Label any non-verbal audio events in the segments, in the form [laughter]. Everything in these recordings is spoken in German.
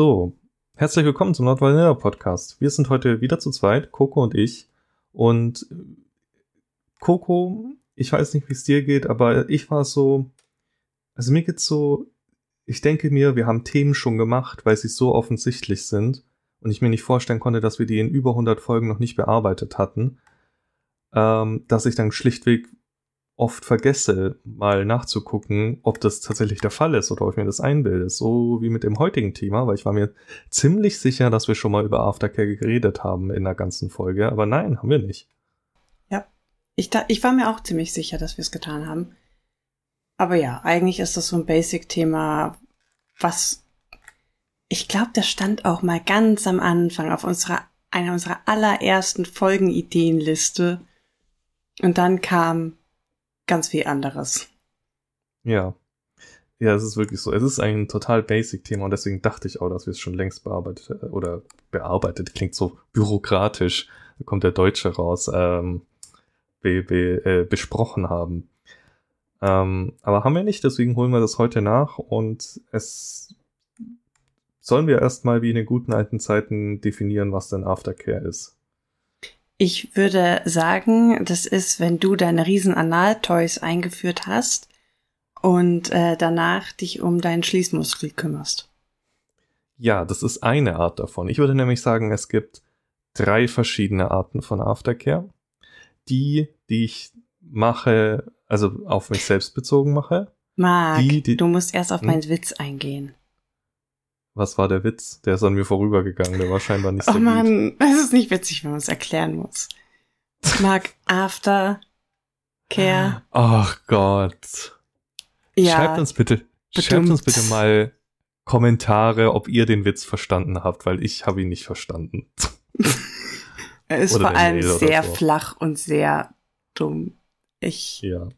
So, herzlich willkommen zum Nord Vanilla Podcast. Wir sind heute wieder zu zweit, Coco und ich. Und Coco, ich weiß nicht, wie es dir geht, aber ich war so, also mir geht's so, ich denke mir, wir haben Themen schon gemacht, weil sie so offensichtlich sind und ich mir nicht vorstellen konnte, dass wir die in über 100 Folgen noch nicht bearbeitet hatten, ähm, dass ich dann schlichtweg oft vergesse, mal nachzugucken, ob das tatsächlich der Fall ist oder ob ich mir das einbilde. So wie mit dem heutigen Thema, weil ich war mir ziemlich sicher, dass wir schon mal über Aftercare geredet haben in der ganzen Folge, aber nein, haben wir nicht. Ja, ich, ich war mir auch ziemlich sicher, dass wir es getan haben. Aber ja, eigentlich ist das so ein Basic-Thema, was ich glaube, das stand auch mal ganz am Anfang auf unserer einer unserer allerersten Folgenideenliste. Und dann kam ganz viel anderes. Ja. Ja, es ist wirklich so. Es ist ein total basic Thema und deswegen dachte ich auch, dass wir es schon längst bearbeitet äh, oder bearbeitet klingt so bürokratisch. Da kommt der Deutsche raus. Ähm, be, be, äh, besprochen haben. Ähm, aber haben wir nicht, deswegen holen wir das heute nach und es sollen wir erstmal wie in den guten alten Zeiten definieren, was denn Aftercare ist. Ich würde sagen, das ist, wenn du deine riesen Anal-Toys eingeführt hast und äh, danach dich um deinen Schließmuskel kümmerst. Ja, das ist eine Art davon. Ich würde nämlich sagen, es gibt drei verschiedene Arten von Aftercare. Die, die ich mache, also auf mich selbst bezogen mache. Marc, Die, die- du musst erst auf Hm? meinen Witz eingehen. Was war der Witz? Der ist an mir vorübergegangen. Der war scheinbar nicht so Oh gut. Mann, es ist nicht witzig, wenn man es erklären muss. Marc, After Care. Ach Gott. Ja, Schreibt uns bitte, schreibt uns bitte mal Kommentare, ob ihr den Witz verstanden habt, weil ich habe ihn nicht verstanden. [laughs] er ist oder vor allem sehr so. flach und sehr dumm. Ich, Ja.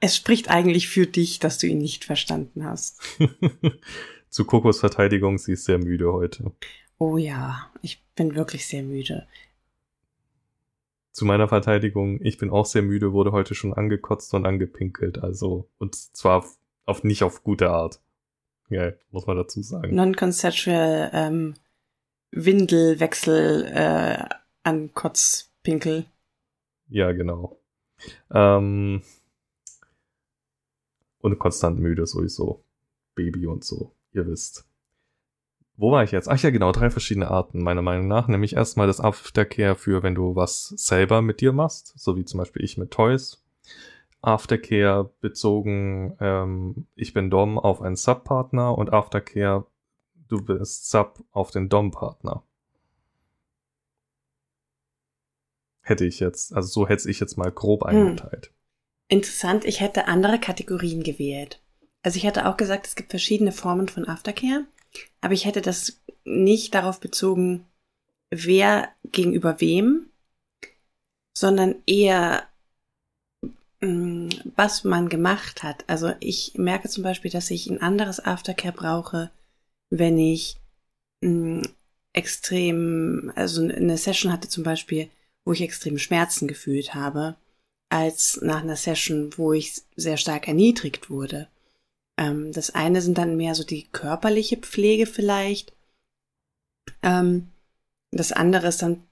es spricht eigentlich für dich, dass du ihn nicht verstanden hast. [laughs] Zu Kokos Verteidigung, sie ist sehr müde heute. Oh ja, ich bin wirklich sehr müde. Zu meiner Verteidigung, ich bin auch sehr müde, wurde heute schon angekotzt und angepinkelt, also, und zwar auf, nicht auf gute Art. Ja, muss man dazu sagen. Non-consensual ähm, Windelwechsel äh, an Kotzpinkel. Ja, genau. Ähm, und konstant müde sowieso. Baby und so, ihr wisst. Wo war ich jetzt? Ach ja, genau, drei verschiedene Arten, meiner Meinung nach. Nämlich erstmal das Aftercare für, wenn du was selber mit dir machst, so wie zum Beispiel ich mit Toys. Aftercare bezogen, ähm, ich bin Dom auf einen Sub-Partner und Aftercare, du bist Sub auf den Dom-Partner. Hätte ich jetzt, also so hätte ich jetzt mal grob eingeteilt. Interessant, ich hätte andere Kategorien gewählt. Also ich hätte auch gesagt, es gibt verschiedene Formen von Aftercare, aber ich hätte das nicht darauf bezogen, wer gegenüber wem, sondern eher, mh, was man gemacht hat. Also ich merke zum Beispiel, dass ich ein anderes Aftercare brauche, wenn ich mh, extrem, also eine Session hatte zum Beispiel, wo ich extrem Schmerzen gefühlt habe als nach einer Session, wo ich sehr stark erniedrigt wurde. Ähm, das eine sind dann mehr so die körperliche Pflege vielleicht. Ähm, das andere ist dann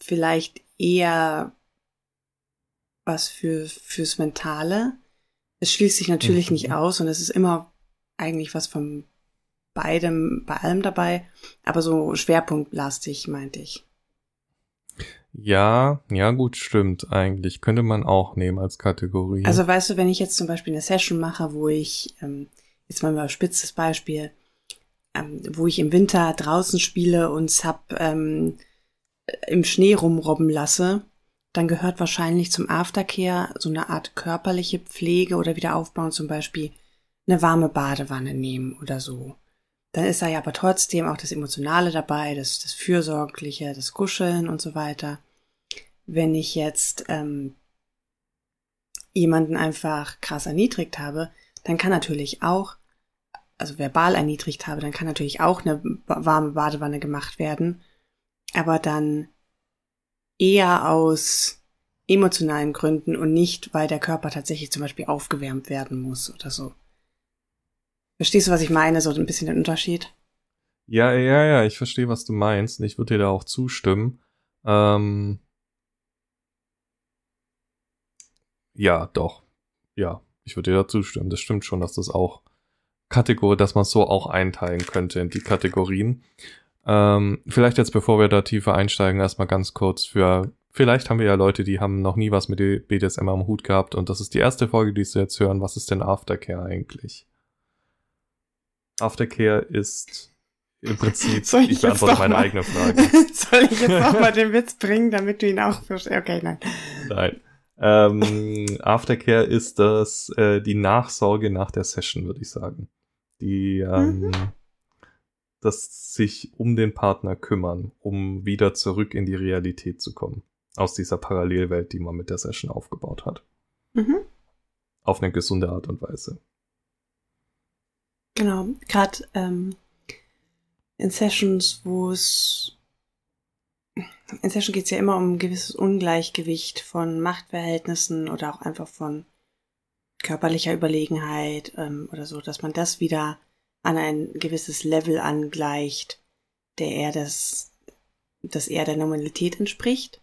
vielleicht eher was für fürs Mentale. Es schließt sich natürlich Mhm. nicht aus und es ist immer eigentlich was von beidem, bei allem dabei, aber so schwerpunktlastig meinte ich. Ja, ja, gut, stimmt eigentlich. Könnte man auch nehmen als Kategorie. Also weißt du, wenn ich jetzt zum Beispiel eine Session mache, wo ich, ähm, jetzt mal ein spitzes Beispiel, ähm, wo ich im Winter draußen spiele und Sub ähm, im Schnee rumrobben lasse, dann gehört wahrscheinlich zum Aftercare so eine Art körperliche Pflege oder Wiederaufbauen, zum Beispiel eine warme Badewanne nehmen oder so. Dann ist da ja aber trotzdem auch das Emotionale dabei, das, das Fürsorgliche, das Kuscheln und so weiter. Wenn ich jetzt ähm, jemanden einfach krass erniedrigt habe, dann kann natürlich auch, also verbal erniedrigt habe, dann kann natürlich auch eine warme Badewanne gemacht werden, aber dann eher aus emotionalen Gründen und nicht, weil der Körper tatsächlich zum Beispiel aufgewärmt werden muss oder so. Verstehst du, was ich meine? So ein bisschen den Unterschied? Ja, ja, ja, ich verstehe, was du meinst. Ich würde dir da auch zustimmen. Ähm, ja, doch. Ja, ich würde dir da zustimmen. Das stimmt schon, dass das auch Kategorie, dass man so auch einteilen könnte in die Kategorien. Ähm, vielleicht jetzt, bevor wir da tiefer einsteigen, erstmal ganz kurz für, vielleicht haben wir ja Leute, die haben noch nie was mit BDSM am Hut gehabt und das ist die erste Folge, die sie jetzt hören. Was ist denn Aftercare eigentlich? Aftercare ist im Prinzip, Soll ich, ich beantworte meine mal, eigene Frage. [laughs] Soll ich jetzt nochmal den Witz bringen, damit du ihn auch verstehst? Okay, nein. Nein. Ähm, Aftercare ist das äh, die Nachsorge nach der Session, würde ich sagen. Die ähm, mhm. das sich um den Partner kümmern, um wieder zurück in die Realität zu kommen. Aus dieser Parallelwelt, die man mit der Session aufgebaut hat. Mhm. Auf eine gesunde Art und Weise. Genau, gerade ähm, in Sessions, wo es in Session geht es ja immer um ein gewisses Ungleichgewicht von Machtverhältnissen oder auch einfach von körperlicher Überlegenheit ähm, oder so, dass man das wieder an ein gewisses Level angleicht, der eher das, das eher der Normalität entspricht.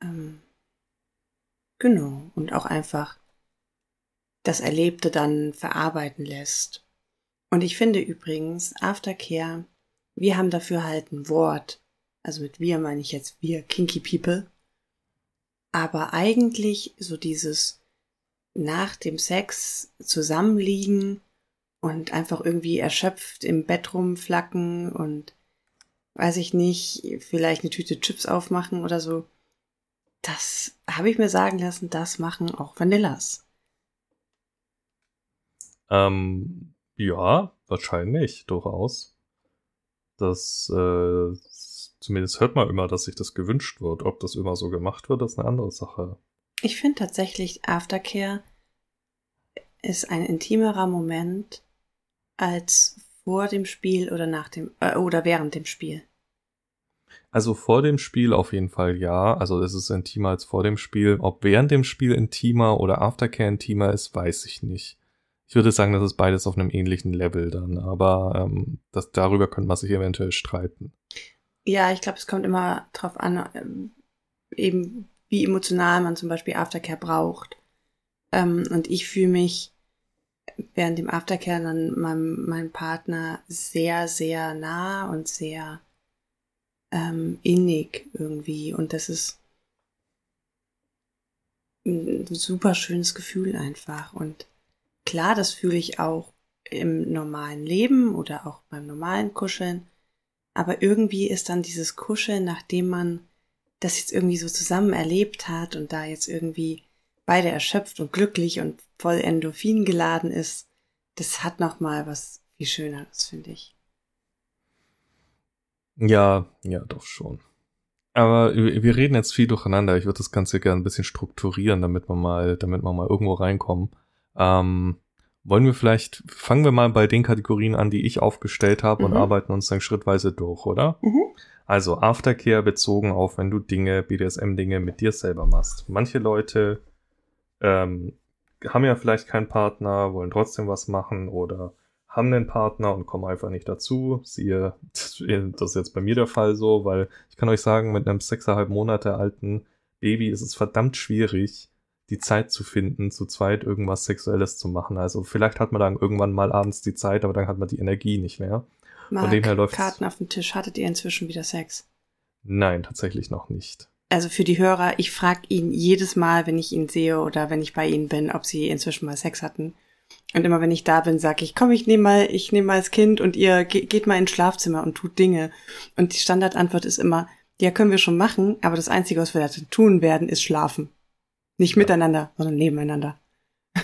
Ähm, genau. Und auch einfach das Erlebte dann verarbeiten lässt. Und ich finde übrigens, Aftercare, wir haben dafür halt ein Wort. Also mit wir meine ich jetzt wir, Kinky People. Aber eigentlich so dieses nach dem Sex zusammenliegen und einfach irgendwie erschöpft im Bett rumflacken und weiß ich nicht, vielleicht eine Tüte Chips aufmachen oder so. Das habe ich mir sagen lassen, das machen auch Vanillas. Ähm, ja, wahrscheinlich, durchaus. Das, äh, zumindest hört man immer, dass sich das gewünscht wird. Ob das immer so gemacht wird, ist eine andere Sache. Ich finde tatsächlich, Aftercare ist ein intimerer Moment als vor dem Spiel oder nach dem äh, oder während dem Spiel. Also vor dem Spiel auf jeden Fall ja. Also es ist intimer als vor dem Spiel. Ob während dem Spiel intimer oder Aftercare intimer ist, weiß ich nicht. Ich würde sagen, das ist beides auf einem ähnlichen Level dann, aber ähm, das, darüber könnte man sich eventuell streiten. Ja, ich glaube, es kommt immer drauf an, ähm, eben wie emotional man zum Beispiel Aftercare braucht. Ähm, und ich fühle mich während dem Aftercare dann meinem, meinem Partner sehr, sehr nah und sehr ähm, innig irgendwie. Und das ist ein super schönes Gefühl einfach. Und Klar, das fühle ich auch im normalen Leben oder auch beim normalen Kuscheln. Aber irgendwie ist dann dieses Kuscheln, nachdem man das jetzt irgendwie so zusammen erlebt hat und da jetzt irgendwie beide erschöpft und glücklich und voll Endorphin geladen ist, das hat noch mal was viel Schöneres, finde ich. Ja, ja, doch schon. Aber wir reden jetzt viel durcheinander. Ich würde das Ganze gerne ein bisschen strukturieren, damit wir mal, damit wir mal irgendwo reinkommen. Ähm, wollen wir vielleicht, fangen wir mal bei den Kategorien an, die ich aufgestellt habe mhm. und arbeiten uns dann schrittweise durch, oder? Mhm. Also Aftercare bezogen auf, wenn du Dinge, BDSM-Dinge mit dir selber machst. Manche Leute ähm, haben ja vielleicht keinen Partner, wollen trotzdem was machen oder haben einen Partner und kommen einfach nicht dazu. Siehe, [laughs] das ist jetzt bei mir der Fall so, weil ich kann euch sagen, mit einem sechseinhalb Monate alten Baby ist es verdammt schwierig, die Zeit zu finden, zu zweit irgendwas Sexuelles zu machen. Also vielleicht hat man dann irgendwann mal abends die Zeit, aber dann hat man die Energie nicht mehr. Mark, Von dem her läuft Karten auf dem Tisch. Hattet ihr inzwischen wieder Sex? Nein, tatsächlich noch nicht. Also für die Hörer, ich frage ihn jedes Mal, wenn ich ihn sehe oder wenn ich bei ihnen bin, ob sie inzwischen mal Sex hatten. Und immer wenn ich da bin, sage ich, komm, ich nehme mal, ich nehme mal das Kind und ihr ge geht mal ins Schlafzimmer und tut Dinge. Und die Standardantwort ist immer, ja, können wir schon machen, aber das Einzige, was wir da tun werden, ist schlafen. Nicht miteinander, sondern nebeneinander.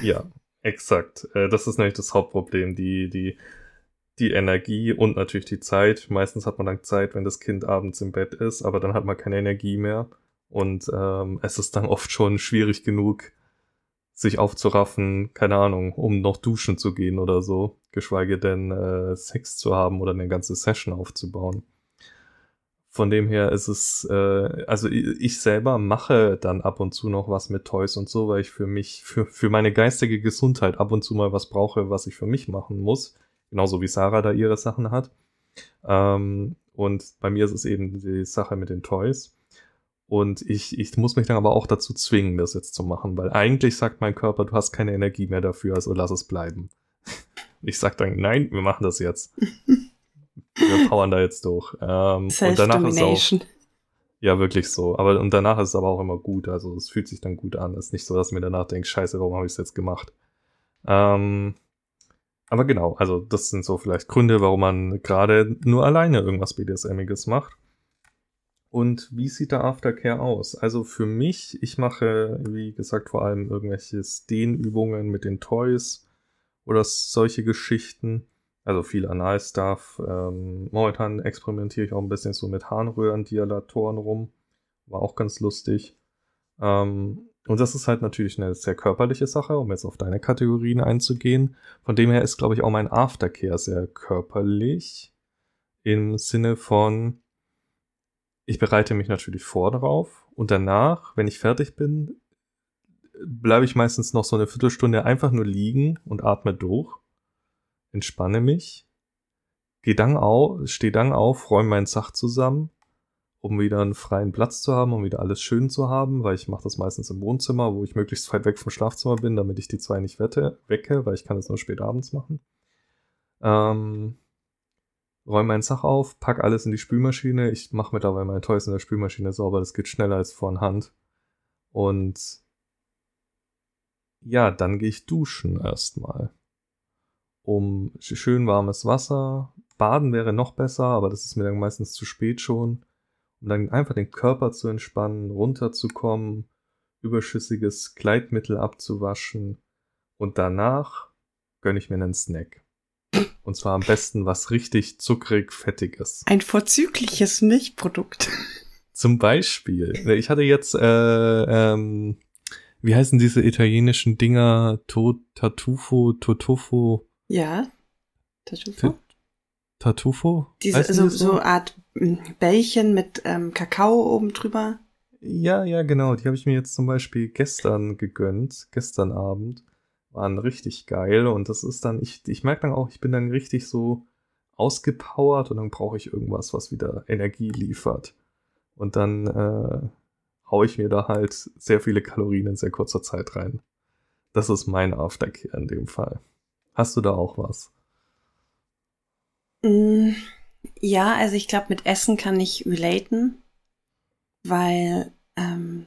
Ja, exakt. Äh, das ist nämlich das Hauptproblem. Die, die, die Energie und natürlich die Zeit. Meistens hat man dann Zeit, wenn das Kind abends im Bett ist, aber dann hat man keine Energie mehr. Und ähm, es ist dann oft schon schwierig genug, sich aufzuraffen, keine Ahnung, um noch duschen zu gehen oder so, geschweige denn äh, Sex zu haben oder eine ganze Session aufzubauen. Von dem her ist es, äh, also ich selber mache dann ab und zu noch was mit Toys und so, weil ich für mich, für, für meine geistige Gesundheit ab und zu mal was brauche, was ich für mich machen muss. Genauso wie Sarah da ihre Sachen hat. Ähm, und bei mir ist es eben die Sache mit den Toys. Und ich, ich muss mich dann aber auch dazu zwingen, das jetzt zu machen, weil eigentlich sagt mein Körper, du hast keine Energie mehr dafür, also lass es bleiben. [laughs] Ich sag dann, nein, wir machen das jetzt. Wir powern da jetzt durch. Ähm, und danach ist auch, ja, wirklich so. Aber und danach ist es aber auch immer gut. Also es fühlt sich dann gut an. Es ist nicht so, dass mir danach denke, scheiße, warum habe ich es jetzt gemacht? Ähm, aber genau, also das sind so vielleicht Gründe, warum man gerade nur alleine irgendwas BDSMiges macht. Und wie sieht der Aftercare aus? Also für mich, ich mache, wie gesagt, vor allem irgendwelche Dehnübungen mit den Toys oder solche Geschichten. Also viel Analstuff. Ähm, momentan experimentiere ich auch ein bisschen so mit Harnröhren-Dialatoren rum. War auch ganz lustig. Ähm, und das ist halt natürlich eine sehr körperliche Sache, um jetzt auf deine Kategorien einzugehen. Von dem her ist, glaube ich, auch mein Aftercare sehr körperlich. Im Sinne von, ich bereite mich natürlich vor darauf und danach, wenn ich fertig bin, bleibe ich meistens noch so eine Viertelstunde einfach nur liegen und atme durch entspanne mich, geh dann auf, steh dann auf, räume meinen Sach zusammen, um wieder einen freien Platz zu haben, um wieder alles schön zu haben, weil ich mache das meistens im Wohnzimmer, wo ich möglichst weit weg vom Schlafzimmer bin, damit ich die zwei nicht wette, wecke, weil ich kann es nur spät abends machen. Ähm, räume meinen Sach auf, pack alles in die Spülmaschine. Ich mache mittlerweile mein Toys in der Spülmaschine sauber, das geht schneller als von Hand. Und ja, dann gehe ich duschen erstmal um schön warmes Wasser. Baden wäre noch besser, aber das ist mir dann meistens zu spät schon. Um dann einfach den Körper zu entspannen, runterzukommen, überschüssiges Kleidmittel abzuwaschen und danach gönne ich mir einen Snack. Und zwar am besten was richtig zuckrig, fettig ist. Ein vorzügliches Milchprodukt. Zum Beispiel. Ich hatte jetzt, äh, ähm, wie heißen diese italienischen Dinger? To Tartufo, Totofo. Ja. Tartufo? Tartufo? Diese, so, so, so Art hm, Bällchen mit ähm, Kakao oben drüber. Ja, ja, genau. Die habe ich mir jetzt zum Beispiel gestern gegönnt, gestern Abend. Waren richtig geil und das ist dann, ich, ich merke dann auch, ich bin dann richtig so ausgepowert und dann brauche ich irgendwas, was wieder Energie liefert. Und dann äh, hau ich mir da halt sehr viele Kalorien in sehr kurzer Zeit rein. Das ist mein Aftercare in dem Fall. Hast du da auch was? Mm, ja, also ich glaube, mit Essen kann ich relaten, weil ähm,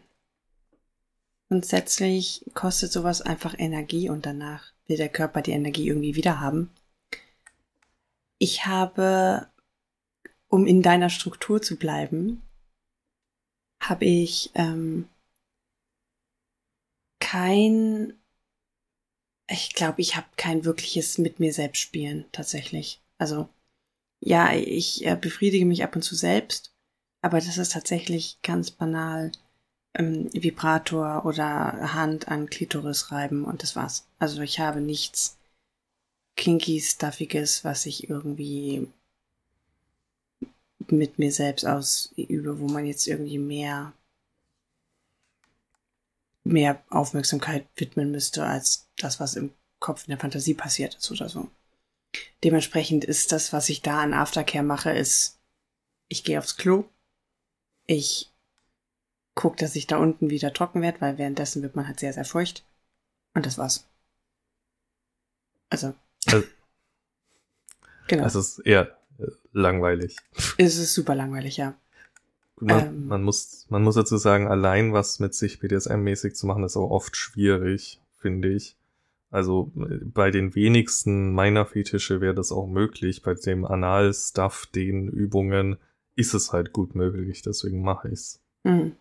grundsätzlich kostet sowas einfach Energie und danach will der Körper die Energie irgendwie wieder haben. Ich habe, um in deiner Struktur zu bleiben, habe ich ähm, kein ich glaube, ich habe kein wirkliches mit mir selbst spielen tatsächlich. Also ja, ich äh, befriedige mich ab und zu selbst, aber das ist tatsächlich ganz banal ähm, Vibrator oder Hand an Klitoris reiben und das war's. Also ich habe nichts kinky stuffiges, was ich irgendwie mit mir selbst ausübe, wo man jetzt irgendwie mehr mehr Aufmerksamkeit widmen müsste als das, was im Kopf in der Fantasie passiert ist oder so. Dementsprechend ist das, was ich da an Aftercare mache, ist, ich gehe aufs Klo, ich gucke, dass ich da unten wieder trocken werde, weil währenddessen wird man halt sehr, sehr feucht. Und das war's. Also. also genau. Es ist eher langweilig. Es ist super langweilig, ja. Man, ähm, man, muss, man muss dazu sagen, allein was mit sich BDSM-mäßig zu machen, ist auch oft schwierig, finde ich. Also bei den wenigsten meiner Fetische wäre das auch möglich. Bei dem Anal-Stuff, den Übungen, ist es halt gut möglich, deswegen mache ich's. Mhm.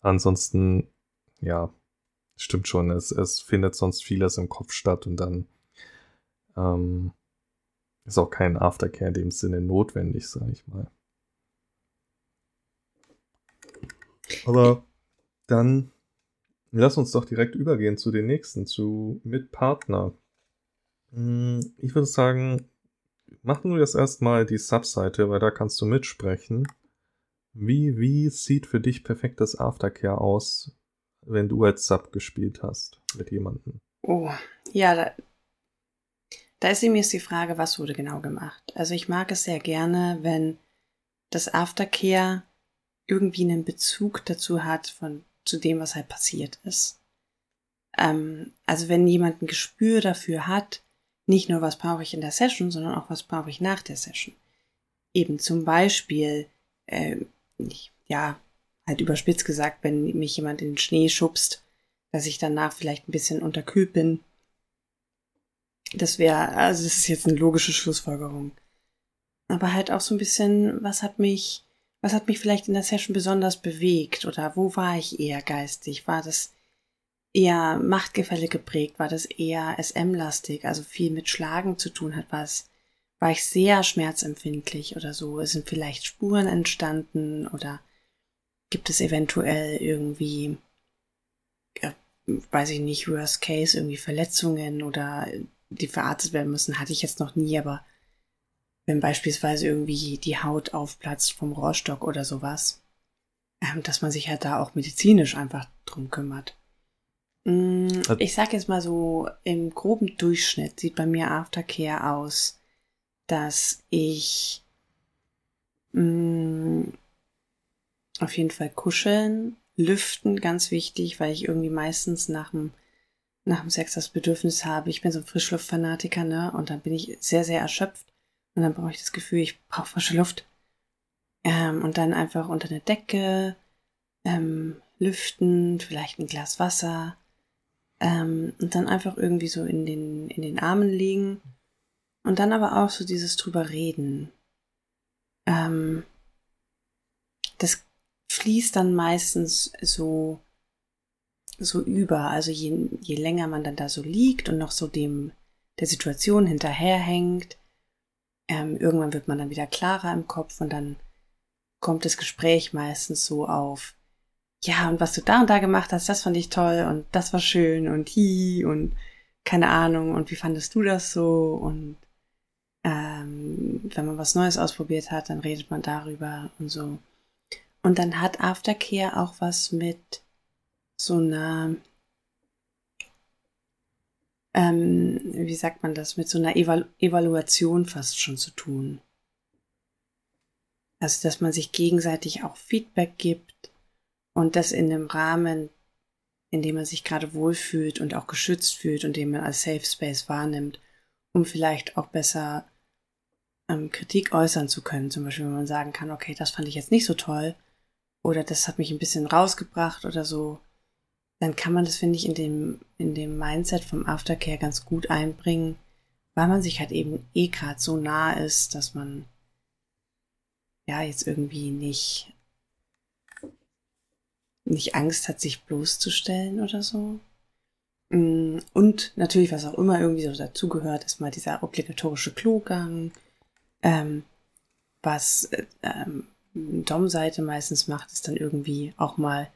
Ansonsten, ja, stimmt schon, es, es findet sonst vieles im Kopf statt und dann ähm, ist auch kein Aftercare in dem Sinne notwendig, sage ich mal. Aber dann lass uns doch direkt übergehen zu den nächsten, zu Mitpartner. Hm, ich würde sagen, machen wir jetzt erstmal die Subseite, weil da kannst du mitsprechen. Wie, wie sieht für dich perfektes Aftercare aus, wenn du als Sub gespielt hast mit jemandem? Oh, ja, da, Da ist ihm jetzt die Frage, was wurde genau gemacht. Also ich mag es sehr gerne, wenn das Aftercare irgendwie einen Bezug dazu hat von zu dem, was halt passiert ist. Ähm, also wenn jemand ein Gespür dafür hat, nicht nur was brauche ich in der Session, sondern auch was brauche ich nach der Session. Eben zum Beispiel, äh, ja, halt überspitzt gesagt, wenn mich jemand in den Schnee schubst, dass ich danach vielleicht ein bisschen unterkühlt bin. Das wäre, also das ist jetzt eine logische Schlussfolgerung. Aber halt auch so ein bisschen, was hat mich, was hat mich vielleicht in der Session besonders bewegt oder wo war ich eher geistig? War das eher Machtgefälle geprägt? War das eher SM-lastig, also viel mit Schlagen zu tun hat? War es, war ich sehr schmerzempfindlich oder so? Sind vielleicht Spuren entstanden oder gibt es eventuell irgendwie, ja, weiß ich nicht, Worst Case, irgendwie Verletzungen oder die verarztet werden müssen, hatte ich jetzt noch nie, aber wenn beispielsweise irgendwie die Haut aufplatzt vom Rohrstock oder sowas, ähm, dass man sich halt da auch medizinisch einfach drum kümmert. Mm, ich sag jetzt mal so, im groben Durchschnitt sieht bei mir Aftercare aus, dass ich mh, mm, auf jeden Fall kuscheln, lüften, ganz wichtig, weil ich irgendwie meistens nach dem, nach dem Sex das Bedürfnis habe. Ich bin so ein Frischluftfanatiker, ne? Und dann bin ich sehr, sehr erschöpft. Und dann brauche ich das Gefühl, ich brauche frische Luft. Ähm, und dann einfach unter eine Decke, ähm, lüften, vielleicht ein Glas Wasser, ähm, und dann einfach irgendwie so in den, in den Armen liegen. Und dann aber auch so dieses drüber reden. Ähm, das fließt dann meistens so, so über. Also je, je länger man dann da so liegt und noch so dem, der Situation hinterherhängt, ähm, irgendwann wird man dann wieder klarer im Kopf und dann kommt das Gespräch meistens so auf, ja, und was du da und da gemacht hast, das fand ich toll und das war schön und hi und keine Ahnung und wie fandest du das so und ähm, wenn man was Neues ausprobiert hat, dann redet man darüber und so. Und dann hat Aftercare auch was mit so einer, ähm, wie sagt man das, mit so einer Evalu Evaluation fast schon zu tun. Also, dass man sich gegenseitig auch Feedback gibt und das in einem Rahmen, in dem man sich gerade wohlfühlt und auch geschützt fühlt und den man als Safe Space wahrnimmt, um vielleicht auch besser ähm, Kritik äußern zu können. Zum Beispiel, wenn man sagen kann, okay, das fand ich jetzt nicht so toll oder das hat mich ein bisschen rausgebracht oder so, dann kann man das, finde ich, in dem, in dem Mindset vom Aftercare ganz gut einbringen, weil man sich halt eben eh gerade so nah ist, dass man ja jetzt irgendwie nicht nicht Angst hat, sich bloßzustellen oder so. Mm, und natürlich, was auch immer irgendwie so dazugehört, ist mal dieser obligatorische Klogang, ähm, was ähm, Dom-Seite meistens macht, ist dann irgendwie auch mal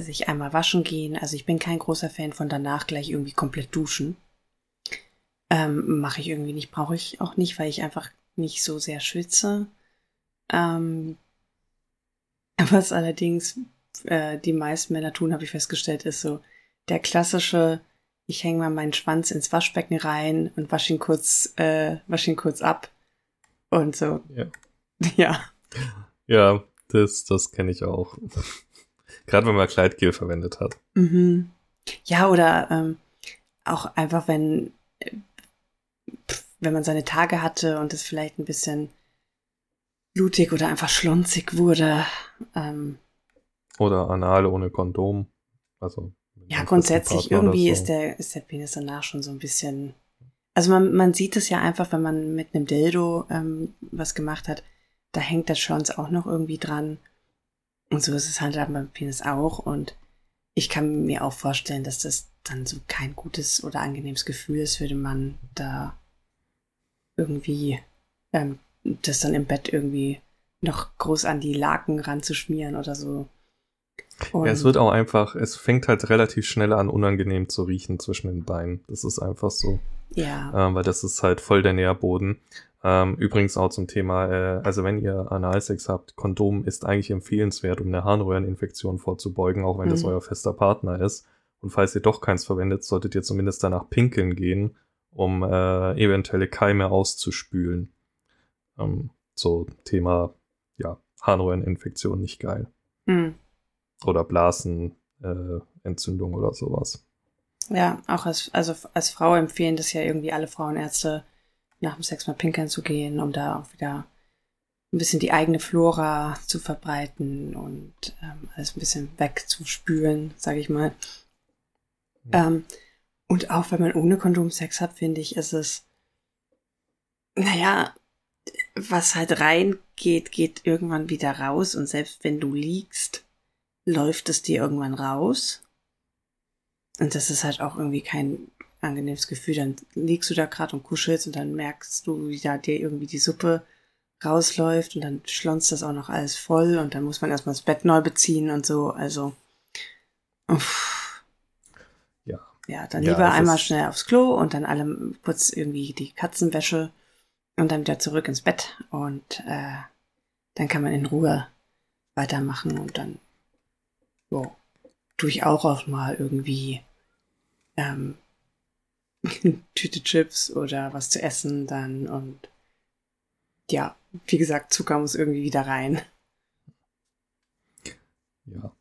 sich einmal waschen gehen. Also ich bin kein großer Fan von danach gleich irgendwie komplett duschen. Ähm, Mache ich irgendwie nicht, brauche ich auch nicht, weil ich einfach nicht so sehr schwitze. Ähm, [laughs] was allerdings äh, die meisten Männer tun, habe ich festgestellt, ist so der klassische, ich hänge mal meinen Schwanz ins Waschbecken rein und wasche ihn kurz, äh, wasche ihn kurz ab. Und so. Ja. [laughs] Ja, ja das, das kenne ich auch. Gerade wenn man Kleidgel verwendet hat. Mhm. Ja, oder ähm, auch einfach, wenn, wenn man seine Tage hatte und es vielleicht ein bisschen blutig oder einfach schlonzig wurde. Ähm, oder anal ohne Kondom. Also. Ja, grundsätzlich irgendwie so. ist der, ist der Penis danach schon so ein bisschen. Also man, man sieht es ja einfach, wenn man mit einem Dildo ähm, was gemacht hat, da hängt der Schwanz auch noch irgendwie dran. Und so ist es halt beim Penis auch. Und ich kann mir auch vorstellen, dass das dann so kein gutes oder angenehmes Gefühl ist für den Mann, da irgendwie ähm, das dann im Bett irgendwie noch groß an die Laken ranzuschmieren oder so. Ja, es wird auch einfach, es fängt halt relativ schnell an, unangenehm zu riechen zwischen den Beinen. Das ist einfach so. Ja. Ähm, weil das ist halt voll der Nährboden. Ähm, übrigens auch zum Thema, äh, also wenn ihr Analsex habt, Kondom ist eigentlich empfehlenswert, um eine Harnröhreninfektion vorzubeugen, auch wenn mhm. das euer fester Partner ist. Und falls ihr doch keins verwendet, solltet ihr zumindest danach pinkeln gehen um äh, eventuelle Keime auszuspülen. Ähm, so Thema, ja, Harnröhreninfektion nicht geil. Hm. Oder Blasenentzündung äh, oder sowas. Ja, auch als, also als Frau empfehlen das ja irgendwie alle Frauenärzte, nach dem Sex mal pinkeln zu gehen, um da auch wieder ein bisschen die eigene Flora zu verbreiten und ähm, alles ein bisschen wegzuspülen, sage ich mal. Ja. Ähm, und auch wenn man ohne Kondom Sex hat, finde ich, ist es, naja, was halt reingeht, geht irgendwann wieder raus und selbst wenn du liegst, läuft es dir irgendwann raus. Und das ist halt auch irgendwie kein angenehmes Gefühl. Dann liegst du da gerade und kuschelst und dann merkst du, wie da dir irgendwie die Suppe rausläuft und dann schlonzt das auch noch alles voll und dann muss man erstmal das Bett neu beziehen und so. Also, uff. ja. Ja, dann lieber ja, einmal schnell aufs Klo und dann alle kurz irgendwie die Katzenwäsche und dann wieder zurück ins Bett und äh, dann kann man in Ruhe weitermachen und dann so tue ich auch auch mal irgendwie ähm, [laughs] Tüte Chips oder was zu essen dann und ja, wie gesagt, Zucker muss irgendwie wieder rein. Ja.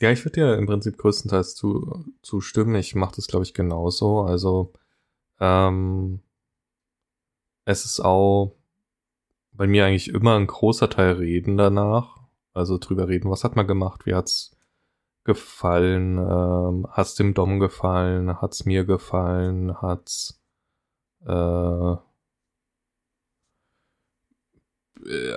Ja, ich würde dir im Prinzip größtenteils zu, zustimmen. Ich mache das, glaube ich, genauso. Also, ähm, es ist auch bei mir eigentlich immer ein großer Teil Reden danach. Also drüber reden, was hat man gemacht, wie hat's gefallen, ähm, hat's dem Dom gefallen, hat's mir gefallen, hat's äh,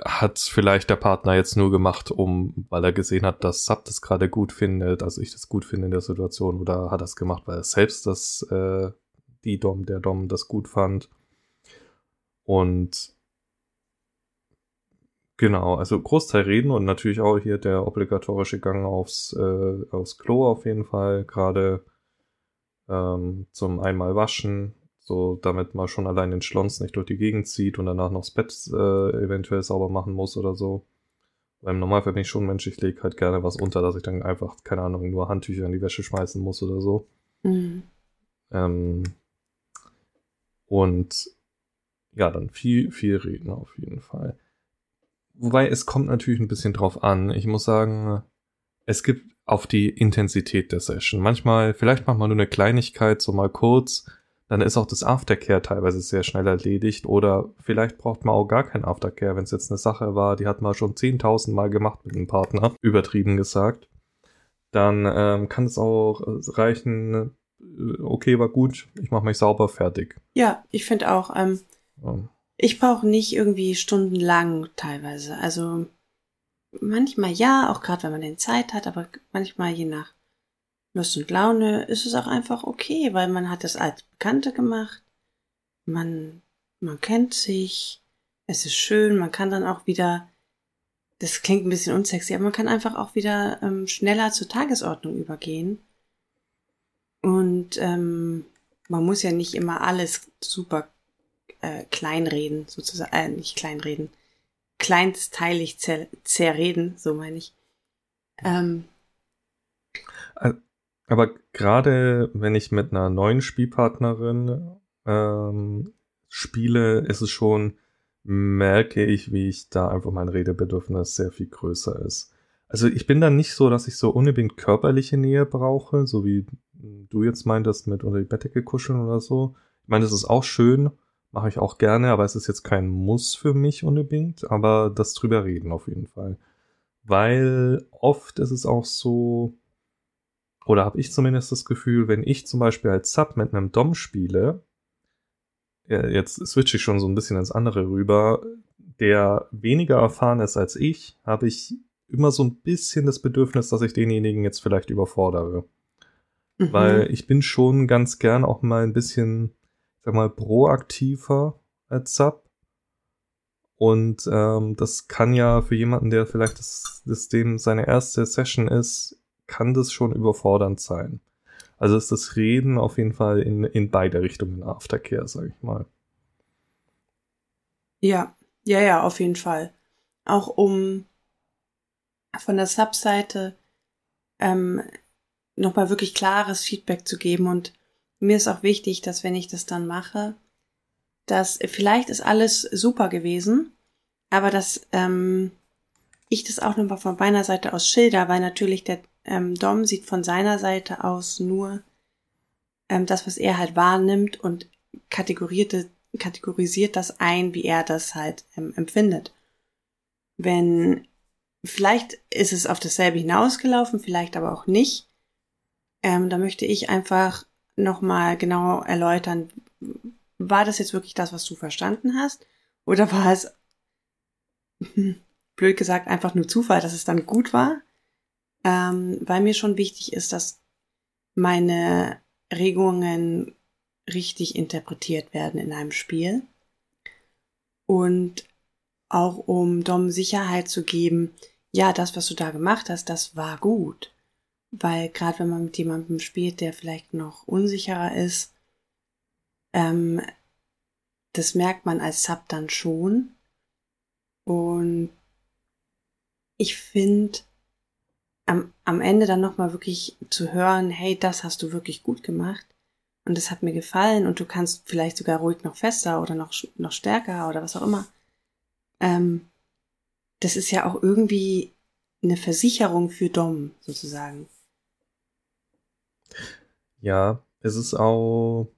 hat vielleicht der Partner jetzt nur gemacht, um, weil er gesehen hat, dass Sub das gerade gut findet, also ich das gut finde in der Situation, oder hat es gemacht, weil er selbst das, äh, die Dom, der Dom das gut fand. Und genau, also Großteil reden und natürlich auch hier der obligatorische Gang aufs, äh, aufs Klo auf jeden Fall, gerade ähm, zum einmal waschen, so damit man schon allein den Schlons nicht durch die Gegend zieht und danach noch das Bett äh, eventuell sauber machen muss oder so. Weil im Normalfall bin ich schon Mensch, ich lege halt gerne was unter, dass ich dann einfach, keine Ahnung, nur Handtücher in die Wäsche schmeißen muss oder so. Mhm. Ähm, und ja, dann viel, viel reden auf jeden Fall. Wobei es kommt natürlich ein bisschen drauf an. Ich muss sagen, es gibt auf die Intensität der Session. Manchmal, vielleicht macht man nur eine Kleinigkeit, so mal kurz, dann ist auch das Aftercare teilweise sehr schnell erledigt. Oder vielleicht braucht man auch gar kein Aftercare, wenn es jetzt eine Sache war, die hat man schon 10.000 Mal gemacht mit einem Partner, übertrieben gesagt. Dann ähm, kann es auch reichen, äh, okay, war gut, ich mache mich sauber, fertig. Ja, ich finde auch, ähm. Ich brauche nicht irgendwie stundenlang teilweise. Also manchmal ja, auch gerade wenn man den Zeit hat, aber manchmal je nach Lust und Laune ist es auch einfach okay, weil man hat das als Bekannte gemacht. Man, man kennt sich. Es ist schön. Man kann dann auch wieder, das klingt ein bisschen unsexy, aber man kann einfach auch wieder ähm, schneller zur Tagesordnung übergehen. Und ähm, man muss ja nicht immer alles super äh, kleinreden, sozusagen, äh, nicht kleinreden, kleinsteilig zer zerreden, so meine ich. Ähm, aber gerade wenn ich mit einer neuen Spielpartnerin ähm, spiele, ist es schon, merke ich, wie ich da einfach mein Redebedürfnis sehr viel größer ist. Also ich bin dann nicht so, dass ich so unbedingt körperliche Nähe brauche, so wie du jetzt meintest mit unter die Bettdecke kuscheln oder so. Ich meine, das ist auch schön, mache ich auch gerne, aber es ist jetzt kein Muss für mich unbedingt, aber das drüber reden auf jeden Fall. Weil oft ist es auch so, oder habe ich zumindest das Gefühl, wenn ich zum Beispiel als Sub mit einem Dom spiele, jetzt switche ich schon so ein bisschen ins andere rüber, der weniger erfahren ist als ich, habe ich immer so ein bisschen das Bedürfnis, dass ich denjenigen jetzt vielleicht überfordere. Mhm. Weil ich bin schon ganz gern auch mal ein bisschen, sag mal, proaktiver als Sub. Und ähm, das kann ja für jemanden, der vielleicht das, das dem seine erste Session ist, kann das schon überfordernd sein. Also ist das Reden auf jeden Fall in, in beide Richtungen Aftercare, sag ich mal. Ja, ja, ja, auf jeden Fall. Auch um von der Subseite ähm, nochmal wirklich klares Feedback zu geben. Und mir ist auch wichtig, dass wenn ich das dann mache, dass vielleicht ist alles super gewesen, aber dass ähm, ich das auch nochmal von meiner Seite aus schilder, weil natürlich der ähm, Dom sieht von seiner Seite aus nur ähm, das, was er halt wahrnimmt und kategorisiert, kategorisiert das ein, wie er das halt ähm, empfindet. Wenn vielleicht ist es auf dasselbe hinausgelaufen, vielleicht aber auch nicht. Ähm, da möchte ich einfach nochmal genau erläutern, war das jetzt wirklich das, was du verstanden hast? Oder war es, [laughs] blöd gesagt, einfach nur Zufall, dass es dann gut war? Ähm, weil mir schon wichtig ist, dass meine Regungen richtig interpretiert werden in einem Spiel. Und auch um Dom Sicherheit zu geben, ja, das, was du da gemacht hast, das war gut. Weil gerade wenn man mit jemandem spielt, der vielleicht noch unsicherer ist, ähm, das merkt man als Sub dann schon. Und ich finde, am, am Ende dann nochmal wirklich zu hören, hey, das hast du wirklich gut gemacht und das hat mir gefallen und du kannst vielleicht sogar ruhig noch fester oder noch, noch stärker oder was auch immer. Ähm, das ist ja auch irgendwie eine Versicherung für Dom sozusagen. Ja, es ist auch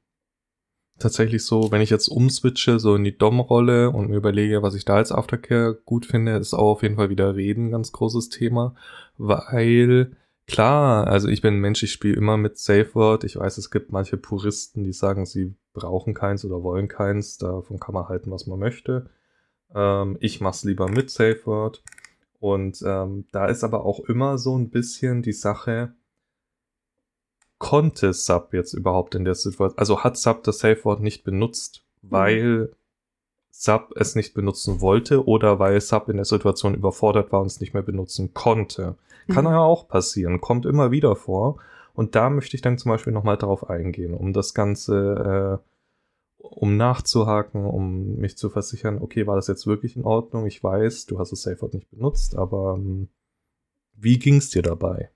tatsächlich so, wenn ich jetzt umswitche, so in die Dom-Rolle und mir überlege, was ich da als Aftercare gut finde, ist auch auf jeden Fall wieder Reden ganz großes Thema, weil klar, also ich bin ein Mensch, ich spiele immer mit Safe Word. Ich weiß, es gibt manche Puristen, die sagen, sie brauchen keins oder wollen keins. Davon kann man halten, was man möchte. Ähm, ich mach's lieber mit Safe Word. Und ähm, da ist aber auch immer so ein bisschen die Sache, konnte Sub jetzt überhaupt in der Situation, also hat Sub das Safe Word nicht benutzt, weil mhm. Sub es nicht benutzen wollte oder weil Sub in der Situation überfordert war und es nicht mehr benutzen konnte. Kann mhm. ja auch passieren, kommt immer wieder vor. Und da möchte ich dann zum Beispiel nochmal drauf eingehen, um das Ganze, äh, um nachzuhaken, um mich zu versichern, okay, war das jetzt wirklich in Ordnung? Ich weiß, du hast das Safe Word nicht benutzt, aber ähm, wie ging's dir dabei?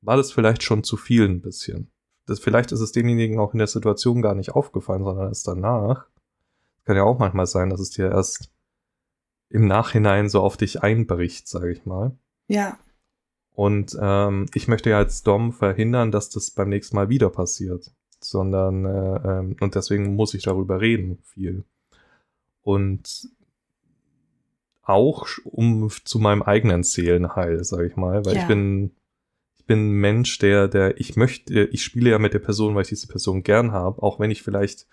War das vielleicht schon zu viel ein bisschen. Das, vielleicht ist es denjenigen auch in der Situation gar nicht aufgefallen, sondern erst danach. Kann ja auch manchmal sein, dass es dir erst im Nachhinein so auf dich einbricht, sage ich mal. Ja. Und ähm, ich möchte ja als Dom verhindern, dass das beim nächsten Mal wieder passiert. Sondern, äh, ähm, und deswegen muss ich darüber reden, viel. Und auch um zu meinem eigenen Seelenheil, sage ich mal, weil ja. ich bin bin Mensch, der, der, ich möchte, ich spiele ja mit der Person, weil ich diese Person gern habe, auch wenn ich vielleicht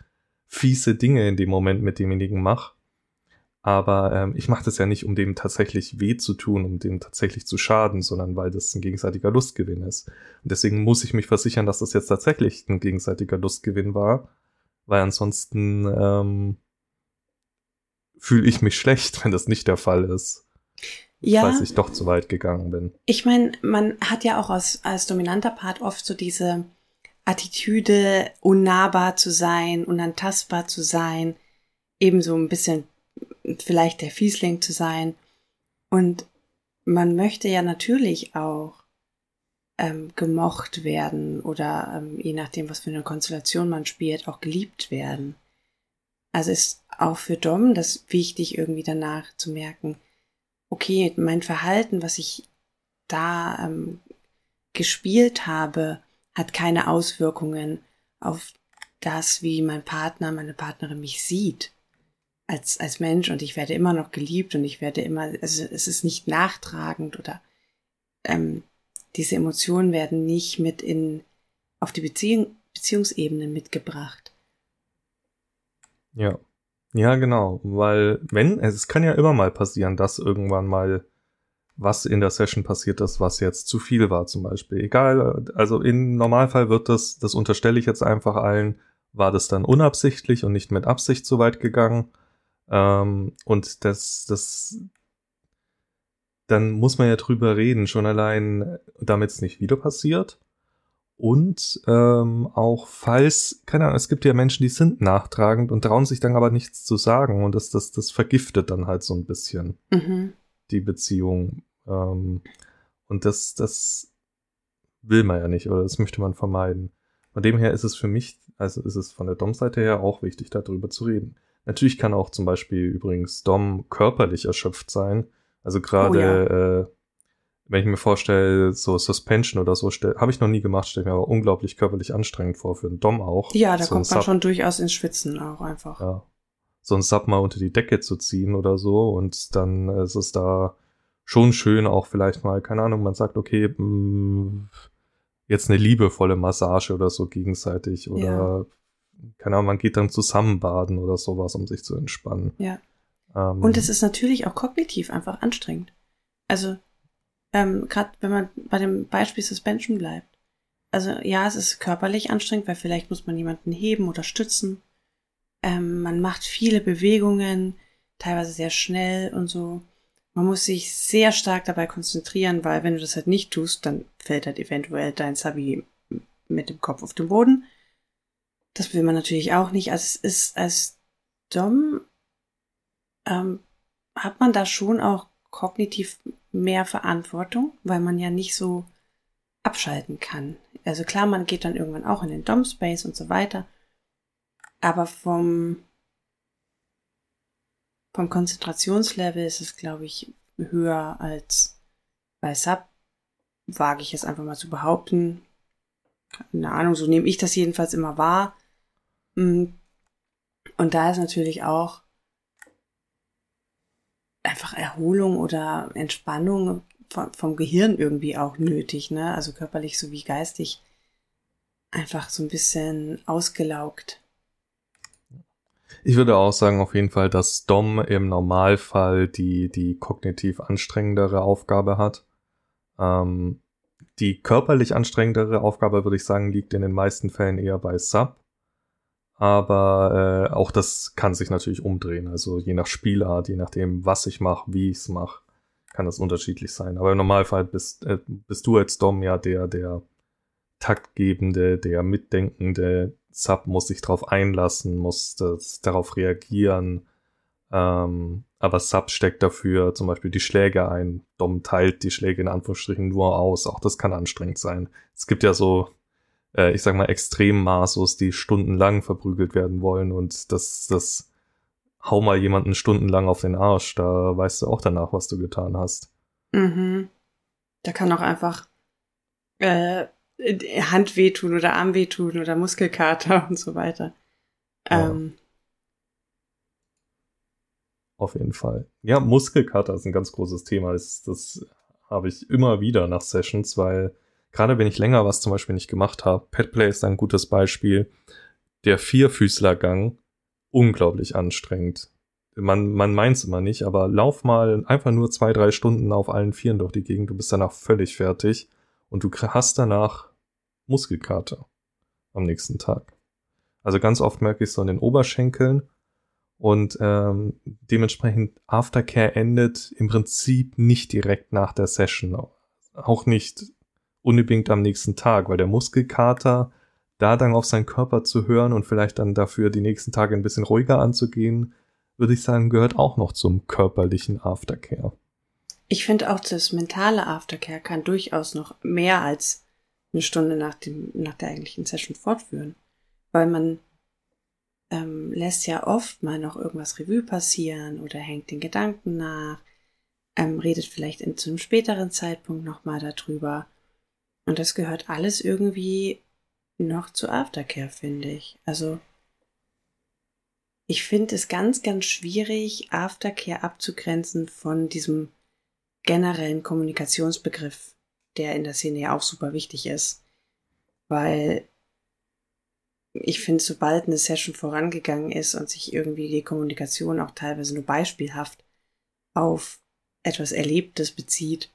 fiese Dinge in dem Moment mit demjenigen mache. Aber ähm, ich mache das ja nicht, um dem tatsächlich weh zu tun, um dem tatsächlich zu schaden, sondern weil das ein gegenseitiger Lustgewinn ist. Und deswegen muss ich mich versichern, dass das jetzt tatsächlich ein gegenseitiger Lustgewinn war, weil ansonsten ähm, fühle ich mich schlecht, [laughs] wenn das nicht der Fall ist ja, falls ich doch zu weit gegangen bin. Ich meine, man hat ja auch als, als dominanter Part oft so diese Attitüde, unnahbar zu sein, unantastbar zu sein, ebenso ein bisschen vielleicht der Fiesling zu sein. Und man möchte ja natürlich auch ähm, gemocht werden oder ähm, je nachdem, was für eine Konstellation man spielt, auch geliebt werden. Also ist auch für Dom das wichtig, irgendwie danach zu merken, okay, mein Verhalten, was ich da ähm, gespielt habe, hat keine Auswirkungen auf das, wie mein Partner, meine Partnerin mich sieht als, als Mensch und ich werde immer noch geliebt und ich werde immer, also es ist nicht nachtragend oder ähm, diese Emotionen werden nicht mit in auf die Beziehung, Beziehungsebene mitgebracht. Ja. Ja, genau, weil wenn, es kann ja immer mal passieren, dass irgendwann mal was in der Session passiert ist, was jetzt zu viel war zum Beispiel. Egal, also im Normalfall wird das, das unterstelle ich jetzt einfach allen, war das dann unabsichtlich und nicht mit Absicht so weit gegangen. Ähm, und das, das, dann muss man ja drüber reden, schon allein, damit es nicht wieder passiert. Und ähm, auch falls, keine Ahnung, es gibt ja Menschen, die sind nachtragend und trauen sich dann aber nichts zu sagen und das, das, das vergiftet dann halt so ein bisschen mhm. die Beziehung. Ähm, und das, das will man ja nicht oder das möchte man vermeiden. Von dem her ist es für mich, also ist es von der Dom-Seite her auch wichtig, darüber zu reden. Natürlich kann auch zum Beispiel übrigens Dom körperlich erschöpft sein. Also gerade, Oh ja. äh, wenn ich mir vorstelle, so Suspension oder so, habe ich noch nie gemacht, stelle ich mir aber unglaublich körperlich anstrengend vor, für einen Dom auch. Ja, da so kommt man schon durchaus ins Schwitzen auch einfach. Ja, so ein Sub mal unter die Decke zu ziehen oder so und dann ist es da schon schön auch vielleicht mal, keine Ahnung, man sagt, okay, mh, jetzt eine liebevolle Massage oder so gegenseitig oder Ja. keine Ahnung, man geht dann zusammen baden oder sowas, um sich zu entspannen. Ja. Ähm, Und es ist natürlich auch kognitiv einfach anstrengend. Also, ähm, gerade wenn man bei dem Beispiel Suspension bleibt. Also ja, es ist körperlich anstrengend, weil vielleicht muss man jemanden heben oder stützen. Ähm, man macht viele Bewegungen, teilweise sehr schnell und so. Man muss sich sehr stark dabei konzentrieren, weil wenn du das halt nicht tust, dann fällt halt eventuell dein Sabi mit dem Kopf auf den Boden. Das will man natürlich auch nicht. Also es ist als Dom ähm, hat man da schon auch kognitiv mehr Verantwortung, weil man ja nicht so abschalten kann. Also klar, man geht dann irgendwann auch in den Dom-Space und so weiter. Aber vom, vom Konzentrationslevel ist es, glaube ich, höher als bei Sub. Wage ich es einfach mal zu behaupten. Keine Ahnung, so nehme ich das jedenfalls immer wahr. Mm. Und da ist natürlich auch einfach Erholung oder Entspannung vom, vom Gehirn irgendwie auch nötig, ne? Also körperlich sowie geistig einfach so ein bisschen ausgelaugt. Ich würde auch sagen, auf jeden Fall, dass Dom im Normalfall die, die kognitiv anstrengendere Aufgabe hat. Ähm, die körperlich anstrengendere Aufgabe, würde ich sagen, liegt in den meisten Fällen eher bei Sub. Aber äh, auch das kann sich natürlich umdrehen. Also je nach Spielart, je nachdem, was ich mache, wie ich es mache, kann das unterschiedlich sein. Aber im Normalfall bist, äh, bist du als Dom ja der, der taktgebende, der mitdenkende Sub muss sich darauf einlassen, muss das, darauf reagieren. Ähm, aber Sub steckt dafür zum Beispiel die Schläge ein. Dom teilt die Schläge in Anführungsstrichen nur aus. Auch das kann anstrengend sein. Es gibt ja so, äh, ich sag mal, Extremmasos, die stundenlang verprügelt werden wollen und das, das hau mal jemanden stundenlang auf den Arsch. Da weißt du auch danach, was du getan hast. Mhm. Da kann auch einfach äh, Hand wehtun oder Arm wehtun oder Muskelkater und so weiter. Ja. Ähm, Auf jeden Fall. Ja, Muskelkater ist ein ganz großes Thema. Das, das habe ich immer wieder nach Sessions, weil gerade wenn ich länger was zum Beispiel nicht gemacht habe, Petplay ist ein gutes Beispiel. Der Vierfüßlergang, unglaublich anstrengend. Man, man meint es immer nicht, aber lauf mal einfach nur zwei, drei Stunden auf allen Vieren durch die Gegend, du bist danach völlig fertig und du hast danach Muskelkater am nächsten Tag. Also ganz oft merke ich so in den Oberschenkeln und ähm, dementsprechend Aftercare endet im Prinzip nicht direkt nach der Session, auch nicht unbedingt am nächsten Tag, weil der Muskelkater da dann auf seinen Körper zu hören und vielleicht dann dafür die nächsten Tage ein bisschen ruhiger anzugehen, würde ich sagen, gehört auch noch zum körperlichen Aftercare. ich finde auch, das mentale Aftercare kann durchaus noch mehr als eine Stunde nach, dem, nach der eigentlichen Session fortführen. Weil man ähm, lässt ja oft mal noch irgendwas Revue passieren oder hängt den Gedanken nach, ähm, redet vielleicht in, zu einem späteren Zeitpunkt nochmal darüber. Und das gehört alles irgendwie noch zu Aftercare, finde ich. Also ich finde es ganz, ganz schwierig, Aftercare abzugrenzen von diesem generellen Kommunikationsbegriff, der in der Szene ja auch super wichtig ist. Weil ich finde, sobald eine Session vorangegangen ist und sich irgendwie die Kommunikation auch teilweise nur beispielhaft auf etwas Erlebtes bezieht,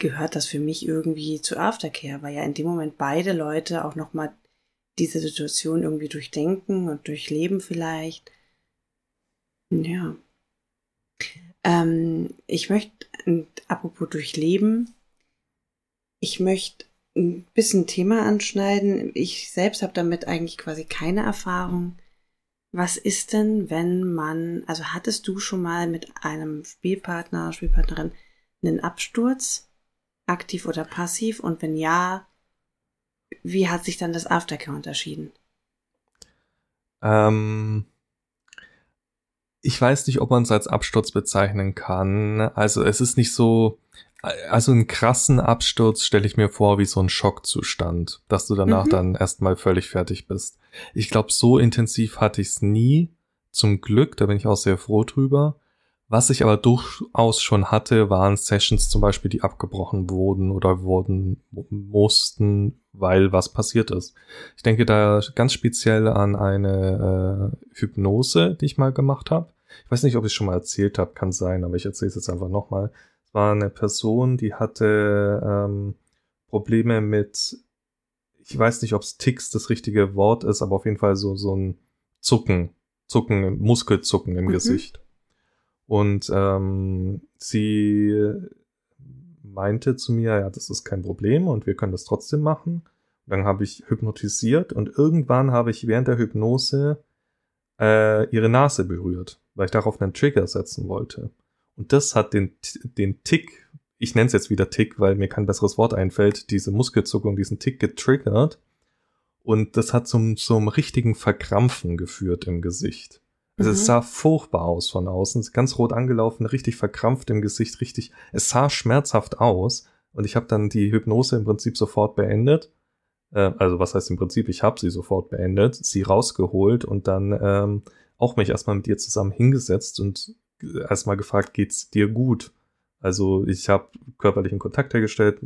gehört das für mich irgendwie zu Aftercare, weil ja in dem Moment beide Leute auch nochmal diese Situation irgendwie durchdenken und durchleben vielleicht. Ja. Ähm, ich möchte, apropos durchleben, ich möchte ein bisschen Thema anschneiden. Ich selbst habe damit eigentlich quasi keine Erfahrung. Was ist denn, wenn man, also hattest du schon mal mit einem Spielpartner, Spielpartnerin einen Absturz, aktiv oder passiv? Und wenn ja, wie hat sich dann das Aftercare unterschieden? Ähm, ich weiß nicht, ob man es als Absturz bezeichnen kann. Also es ist nicht so, also einen krassen Absturz stelle ich mir vor wie so ein Schockzustand, dass du danach mhm. dann erstmal völlig fertig bist. Ich glaube, so intensiv hatte ich es nie. Zum Glück, da bin ich auch sehr froh drüber. Was ich aber durchaus schon hatte, waren Sessions zum Beispiel, die abgebrochen wurden oder wurden mussten, weil was passiert ist. Ich denke da ganz speziell an eine äh, Hypnose, die ich mal gemacht habe. Ich weiß nicht, ob ich es schon mal erzählt habe, kann sein, aber ich erzähle es jetzt einfach nochmal. Es war eine Person, die hatte ähm, Probleme mit, ich weiß nicht, ob es Ticks das richtige Wort ist, aber auf jeden Fall so, so ein Zucken, Zucken, Muskelzucken im mhm. Gesicht. Und ähm, sie meinte zu mir, ja, das ist kein Problem und wir können das trotzdem machen. Und dann habe ich hypnotisiert und irgendwann habe ich während der Hypnose äh, ihre Nase berührt, weil ich darauf einen Trigger setzen wollte. Und das hat den, den Tick, ich nenne es jetzt wieder Tick, weil mir kein besseres Wort einfällt, diese Muskelzuckung, diesen Tick getriggert. Und das hat zum, zum richtigen Verkrampfen geführt im Gesicht. Also mhm. es sah furchtbar aus von außen, ganz rot angelaufen, richtig verkrampft im Gesicht, richtig. Es sah schmerzhaft aus und ich habe dann die Hypnose im Prinzip sofort beendet. Äh, also was heißt im Prinzip, ich habe sie sofort beendet, sie rausgeholt und dann ähm, auch mich erstmal mit ihr zusammen hingesetzt und erstmal gefragt, geht's dir gut? Also ich habe körperlichen Kontakt hergestellt,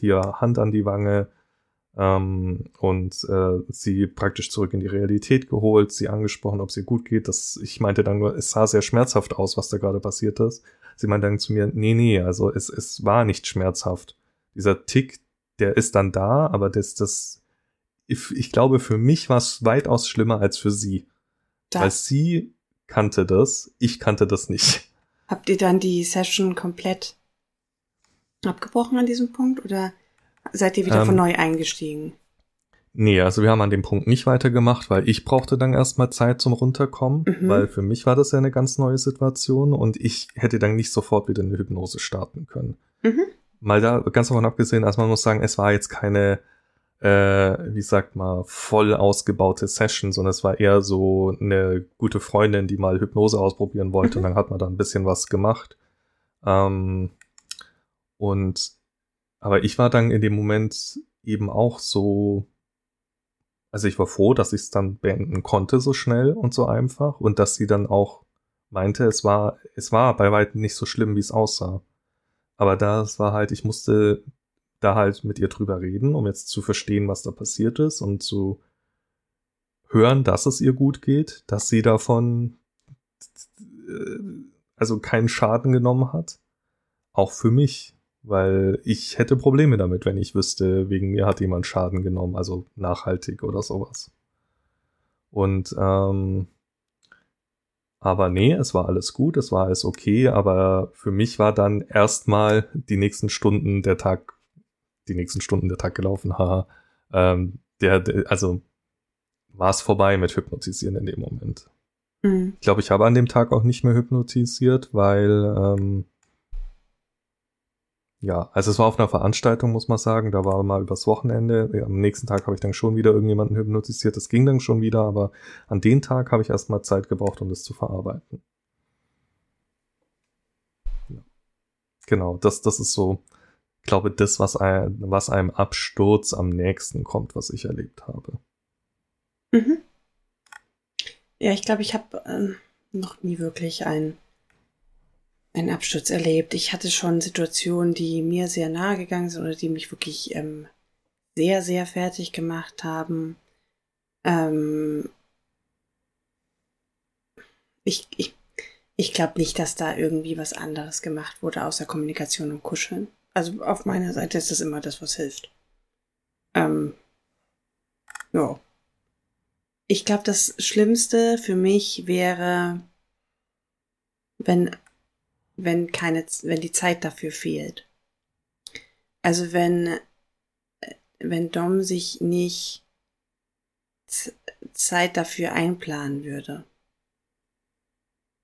hier Hand an die Wange, ähm, und äh, sie praktisch zurück in die Realität geholt, sie angesprochen, ob es ihr gut geht. Das, ich meinte dann nur, es sah sehr schmerzhaft aus, was da gerade passiert ist. Sie meinte dann zu mir, nee, nee, also es, es war nicht schmerzhaft. Dieser Tick, der ist dann da, aber das, das, ich, ich glaube, für mich war es weitaus schlimmer als für sie. Da. Weil sie kannte das, ich kannte das nicht. Habt ihr dann die Session komplett abgebrochen an diesem Punkt oder Seid ihr wieder ähm, von neu eingestiegen? Nee, also wir haben an dem Punkt nicht weitergemacht, weil ich brauchte dann erstmal Zeit zum Runterkommen, mhm. weil für mich war das ja eine ganz neue Situation und ich hätte dann nicht sofort wieder eine Hypnose starten können. Mhm. Mal da ganz davon abgesehen, also man muss sagen, es war jetzt keine, äh, wie sagt man, voll ausgebaute Session, sondern es war eher so eine gute Freundin, die mal Hypnose ausprobieren wollte mhm. und dann hat man da ein bisschen was gemacht. Ähm, und aber ich war dann in dem Moment eben auch so, also ich war froh, dass ich es dann beenden konnte so schnell und so einfach und dass sie dann auch meinte, es war, es war bei weitem nicht so schlimm, wie es aussah. Aber das war halt, ich musste da halt mit ihr drüber reden, um jetzt zu verstehen, was da passiert ist und zu hören, dass es ihr gut geht, dass sie davon äh, also keinen Schaden genommen hat. Auch für mich weil ich hätte Probleme damit, wenn ich wüsste, wegen mir hat jemand Schaden genommen, also nachhaltig oder sowas. Und ähm, aber nee, es war alles gut, es war alles okay, aber für mich war dann erstmal die nächsten Stunden der Tag, die nächsten Stunden der Tag gelaufen, haha. Ähm, der, der, also war es vorbei mit Hypnotisieren in dem Moment. Mhm. Ich glaube, ich habe an dem Tag auch nicht mehr hypnotisiert, weil ähm, ja, also es war auf einer Veranstaltung, muss man sagen. Da war mal übers Wochenende. Am nächsten Tag habe ich dann schon wieder irgendjemanden hypnotisiert. Das ging dann schon wieder, aber an den Tag habe ich erstmal Zeit gebraucht, um das zu verarbeiten. Ja. Genau, das, das ist so, ich glaube, das, was, ein, was einem Absturz am nächsten kommt, was ich erlebt habe. Mhm. Ja, ich glaube, ich habe äh, noch nie wirklich einen einen Absturz erlebt. Ich hatte schon Situationen, die mir sehr nahe gegangen sind oder die mich wirklich ähm, sehr, sehr fertig gemacht haben. Ähm ich ich, ich glaube nicht, dass da irgendwie was anderes gemacht wurde, außer Kommunikation und Kuscheln. Also auf meiner Seite ist das immer das, was hilft. Ähm ja. Ich glaube, das Schlimmste für mich wäre, wenn wenn keine, wenn die Zeit dafür fehlt. Also wenn, wenn Dom sich nicht Zeit dafür einplanen würde.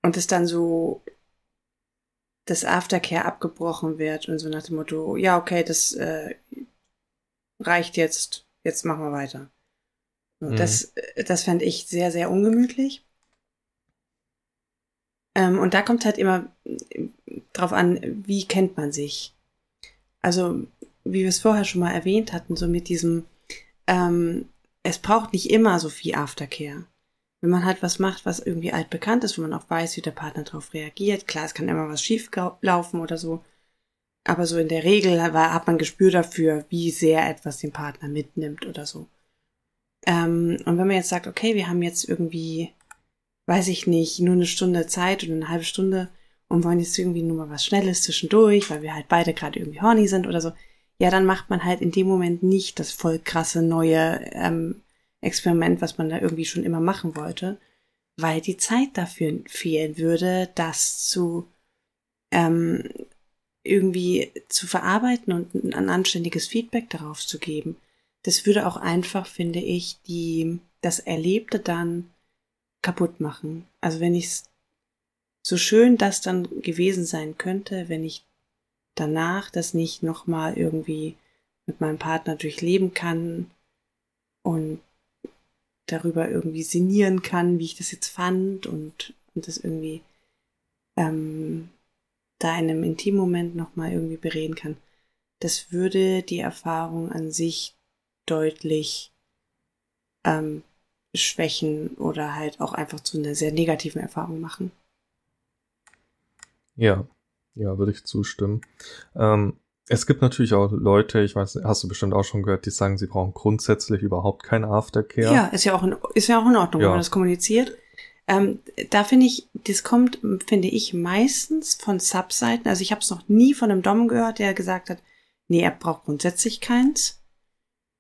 Und es dann so das Aftercare abgebrochen wird und so nach dem Motto, ja, okay, das äh, reicht jetzt, jetzt machen wir weiter. Mhm. Das, das fände ich sehr, sehr ungemütlich. Ähm, und da kommt halt immer äh, drauf an, wie kennt man sich. Also, wie wir es vorher schon mal erwähnt hatten, so mit diesem, ähm, es braucht nicht immer so viel Aftercare. Wenn man halt was macht, was irgendwie altbekannt ist, wo man auch weiß, wie der Partner darauf reagiert. Klar, es kann immer was schief laufen oder so. Aber so in der Regel hat man Gespür dafür, wie sehr etwas den Partner mitnimmt oder so. Ähm, und wenn man jetzt sagt, okay, wir haben jetzt irgendwie, weiß ich nicht, nur eine Stunde Zeit oder eine halbe Stunde und wollen jetzt irgendwie nur mal was Schnelles zwischendurch, weil wir halt beide gerade irgendwie horny sind oder so, ja, dann macht man halt in dem Moment nicht das voll krasse neue ähm, Experiment, was man da irgendwie schon immer machen wollte, weil die Zeit dafür fehlen würde, das zu ähm, irgendwie zu verarbeiten und ein anständiges Feedback darauf zu geben. Das würde auch einfach, finde ich, die, das Erlebte dann kaputt machen. Also wenn ich so schön das dann gewesen sein könnte, wenn ich danach das nicht nochmal irgendwie mit meinem Partner durchleben kann und darüber irgendwie sinnieren kann, wie ich das jetzt fand und, und das irgendwie ähm, da in einem Intimmoment nochmal irgendwie bereden kann. Das würde die Erfahrung an sich deutlich ähm, schwächen oder halt auch einfach zu einer sehr negativen Erfahrung machen. Ja, ja, würde ich zustimmen. Ähm, es gibt natürlich auch Leute, ich weiß, hast du bestimmt auch schon gehört, die sagen, sie brauchen grundsätzlich überhaupt kein Aftercare. Ja, ist ja auch in, ist ja auch in Ordnung, ja. wenn man das kommuniziert. Ähm, da finde ich, das kommt, finde ich, meistens von Subseiten. Also ich habe es noch nie von einem Dom gehört, der gesagt hat, nee, er braucht grundsätzlich keins.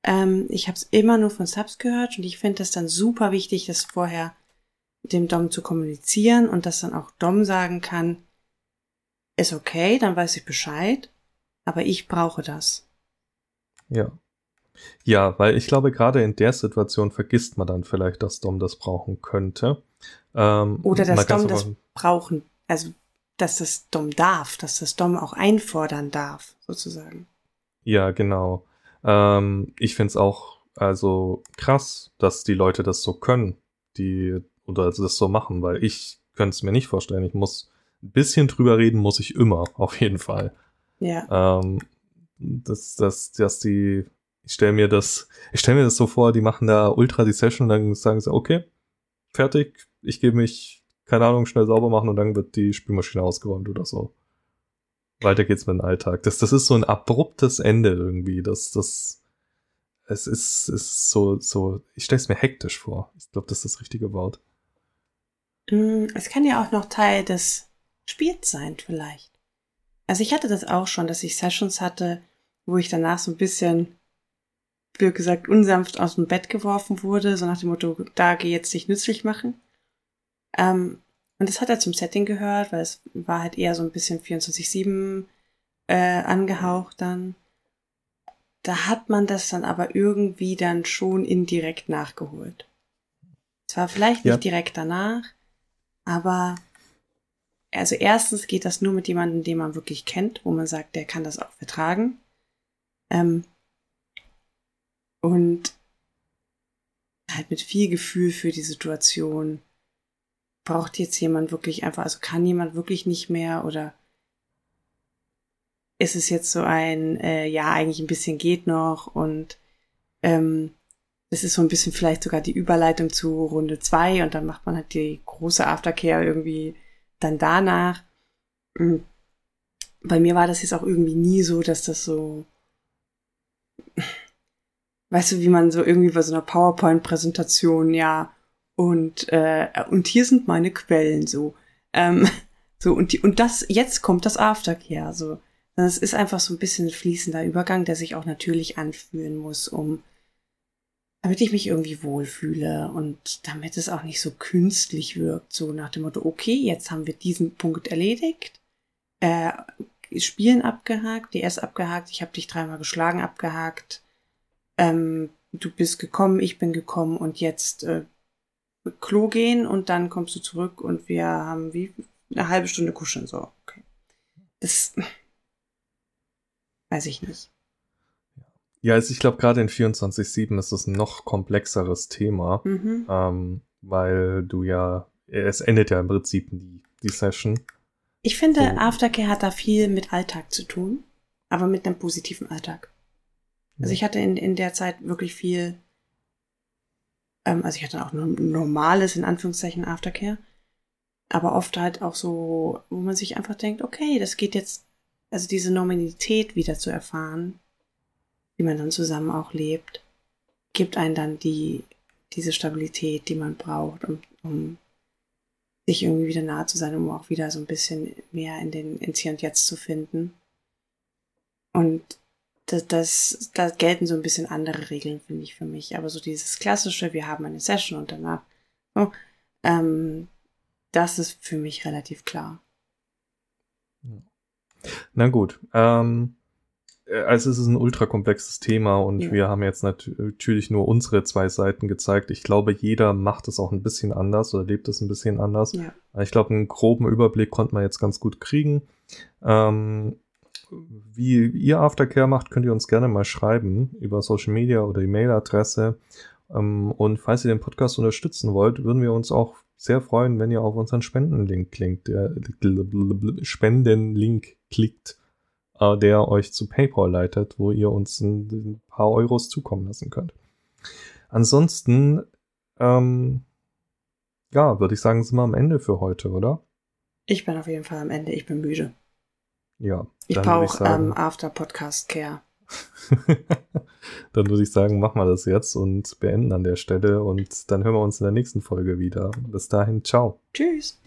Ähm, ich habe es immer nur von Subs gehört und ich finde das dann super wichtig, das vorher dem Dom zu kommunizieren und dass dann auch Dom sagen kann, ist okay, dann weiß ich Bescheid, aber ich brauche das. Ja. Ja, weil ich glaube, gerade in der Situation vergisst man dann vielleicht, dass Dom das brauchen könnte. Ähm, Oder dass Dom das brauchen, also dass das Dom darf, dass das Dom auch einfordern darf, sozusagen. Ja, genau. Ähm, ich finde es auch also krass, dass die Leute das so können, die oder das so machen, weil ich könnte es mir nicht vorstellen. Ich muss ein bisschen drüber reden, muss ich immer, [laughs] auf jeden Fall. Ja. Ähm, dass, dass, dass die, ich stelle mir das, ich stelle mir das so vor, die machen da ultra die Session und dann sagen sie, okay, fertig, ich gebe mich, keine Ahnung, schnell sauber machen und dann wird die Spülmaschine ausgeräumt oder so weiter geht's mit dem Alltag. Das, das ist so ein abruptes Ende irgendwie. Das, das, es ist, ist so, so, ich stelle es mir hektisch vor. Ich glaube, das ist das richtige Wort. Mm, es kann ja auch noch Teil des Spiels sein, vielleicht. Also ich hatte das auch schon, dass ich Sessions hatte, wo ich danach so ein bisschen, wie gesagt, unsanft aus dem Bett geworfen wurde, so nach dem Motto, da geh jetzt dich nützlich machen. Ähm, und das hat er zum Setting gehört, weil es war halt eher so ein bisschen 24-7 äh, angehaucht dann. Da hat man das dann aber irgendwie dann schon indirekt nachgeholt. Zwar vielleicht nicht ja. direkt danach, aber also erstens geht das nur mit jemandem, den man wirklich kennt, wo man sagt, der kann das auch vertragen. Ähm, und halt mit viel Gefühl für die Situation braucht jetzt jemand wirklich einfach, also kann jemand wirklich nicht mehr oder ist es jetzt so ein, äh, ja, eigentlich ein bisschen geht noch und ähm, das ist so ein bisschen vielleicht sogar die Überleitung zu Runde zwei und dann macht man halt die große Aftercare irgendwie dann danach. Hm. Bei mir war das jetzt auch irgendwie nie so, dass das so, weißt du, wie man so irgendwie bei so einer PowerPoint-Präsentation, ja, und, äh, und hier sind meine Quellen so. Ähm, [laughs] so, und, die, und das, jetzt kommt das Aftercare. So. Es ist einfach so ein bisschen ein fließender Übergang, der sich auch natürlich anfühlen muss, um damit ich mich irgendwie wohlfühle und damit es auch nicht so künstlich wirkt, so nach dem Motto, okay, jetzt haben wir diesen Punkt erledigt, äh, Spielen abgehakt, DS abgehakt, ich habe dich dreimal geschlagen, abgehakt, ähm, du bist gekommen, ich bin gekommen und jetzt äh, Klo gehen und dann kommst du zurück und wir haben wie eine halbe Stunde kuscheln. So, okay. Das weiß ich nicht. Ja, also ich glaube, gerade in 24-7 ist es ein noch komplexeres Thema, mhm. ähm, weil du ja, es endet ja im Prinzip nie. die Session. Ich finde, so. Aftercare hat da viel mit Alltag zu tun, aber mit einem positiven Alltag. Also ich hatte in, in der Zeit wirklich viel, ähm, also ich hatte auch nur normales, in Anführungszeichen, Aftercare, aber oft halt auch so, wo man sich einfach denkt, okay, das geht jetzt, also diese Normalität wieder zu erfahren, wie man dann zusammen auch lebt, gibt einen dann die, diese Stabilität, die man braucht, um, um sich irgendwie wieder nahe zu sein, um auch wieder so ein bisschen mehr in den ins Hier und Jetzt zu finden. Und das, das, da gelten so ein bisschen andere Regeln, finde ich, für mich. Aber so dieses klassische, wir haben eine Session und danach, oh, ähm, das ist für mich relativ klar. Na gut. Ähm, also es ist ein ultra komplexes Thema und ja. wir haben jetzt natürlich nur unsere zwei Seiten gezeigt. Ich glaube, jeder macht es auch ein bisschen anders oder lebt es ein bisschen anders. Ja. Ich glaube, einen groben Überblick konnte man jetzt ganz gut kriegen. Ähm, wie ihr Aftercare macht, könnt ihr uns gerne mal schreiben über Social Media oder E-Mail-Adresse. Ähm, und falls ihr den Podcast unterstützen wollt, würden wir uns auch sehr freuen, wenn ihr auf unseren Spendenlink klingt, der Spendenlink klickt, äh, der euch zu PayPal leitet, wo ihr uns ein, paar Euros zukommen lassen könnt. Ansonsten, ähm, ja, würde ich sagen, sind wir am Ende für heute, oder? Ich bin auf jeden Fall am Ende. Ich bin müde. Ja. Ich brauche ähm, After Podcast Care. [laughs] dann würde ich sagen, machen wir das jetzt und beenden an der Stelle und dann hören wir uns in der nächsten Folge wieder. Bis dahin, ciao. Tschüss.